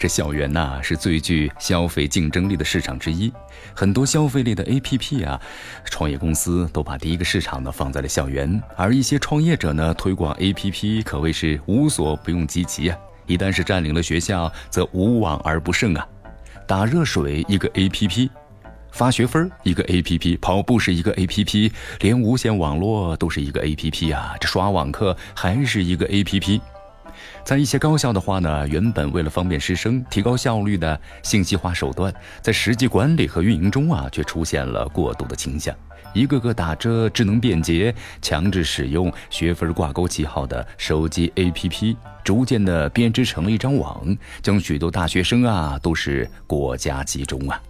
这校园呐是最具消费竞争力的市场之一，很多消费类的 APP 啊，创业公司都把第一个市场呢放在了校园，而一些创业者呢推广 APP 可谓是无所不用其极啊。一旦是占领了学校，则无往而不胜啊。打热水一个 APP，发学分一个 APP，跑步是一个 APP，连无线网络都是一个 APP 啊。这刷网课还是一个 APP。在一些高校的话呢，原本为了方便师生、提高效率的信息化手段，在实际管理和运营中啊，却出现了过度的倾向。一个个打着智能便捷、强制使用、学分挂钩旗号的手机 APP，逐渐的编织成了一张网，将许多大学生啊都是国家集中啊。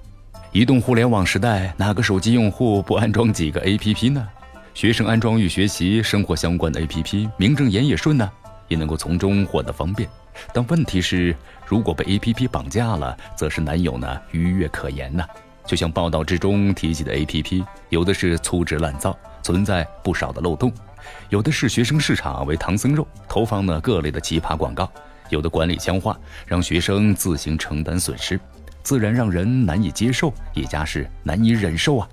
移动互联网时代，哪个手机用户不安装几个 APP 呢？学生安装与学习、生活相关的 APP，名正言也顺呢。也能够从中获得方便，但问题是，如果被 APP 绑架了，则是难有呢逾越可言呐。就像报道之中提及的 APP，有的是粗制滥造，存在不少的漏洞；有的是学生市场为唐僧肉，投放呢各类的奇葩广告；有的管理僵化，让学生自行承担损失，自然让人难以接受，也加是难以忍受啊。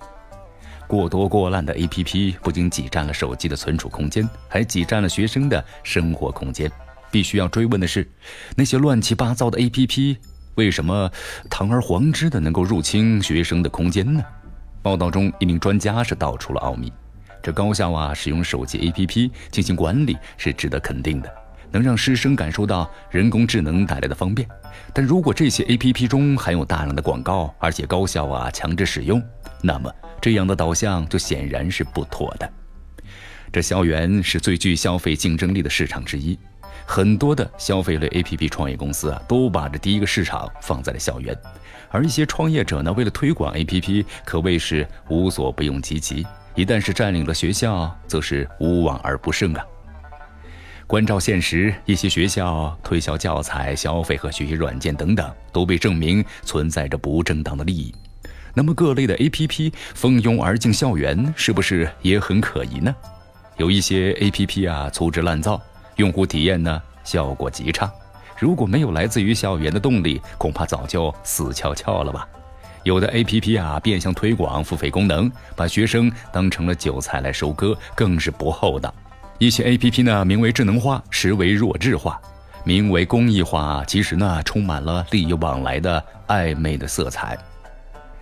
过多过烂的 APP 不仅挤占了手机的存储空间，还挤占了学生的生活空间。必须要追问的是，那些乱七八糟的 APP 为什么堂而皇之的能够入侵学生的空间呢？报道中一名专家是道出了奥秘：这高校啊，使用手机 APP 进行管理是值得肯定的，能让师生感受到人工智能带来的方便。但如果这些 APP 中含有大量的广告，而且高校啊强制使用，那么。这样的导向就显然是不妥的。这校园是最具消费竞争力的市场之一，很多的消费类 APP 创业公司啊，都把这第一个市场放在了校园，而一些创业者呢，为了推广 APP，可谓是无所不用其极。一旦是占领了学校，则是无往而不胜啊。关照现实，一些学校推销教材、消费和学习软件等等，都被证明存在着不正当的利益。那么各类的 APP 蜂拥而进校园，是不是也很可疑呢？有一些 APP 啊粗制滥造，用户体验呢效果极差。如果没有来自于校园的动力，恐怕早就死翘翘了吧。有的 APP 啊变相推广付费功能，把学生当成了韭菜来收割，更是不厚道。一些 APP 呢名为智能化，实为弱智化；名为公益化，其实呢充满了利益往来的暧昧的色彩。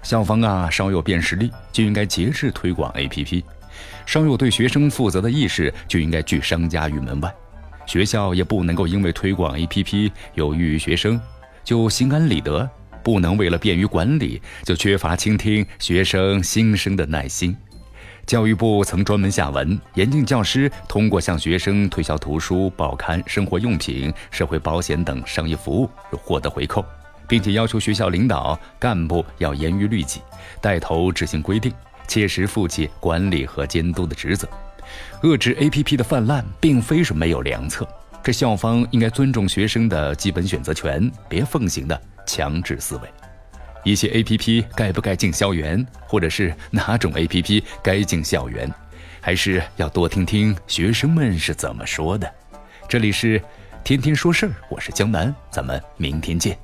校方啊，稍有辨识力就应该节制推广 APP；稍有对学生负责的意识就应该拒商家于门外。学校也不能够因为推广 APP 有益于学生，就心安理得；不能为了便于管理，就缺乏倾听学生心声的耐心。教育部曾专门下文，严禁教师通过向学生推销图书、报刊、生活用品、社会保险等商业服务获得回扣。并且要求学校领导干部要严于律己，带头执行规定，切实负起管理和监督的职责。遏制 APP 的泛滥，并非是没有良策。这校方应该尊重学生的基本选择权，别奉行的强制思维。一些 APP 该不该进校园，或者是哪种 APP 该进校园，还是要多听听学生们是怎么说的。这里是天天说事儿，我是江南，咱们明天见。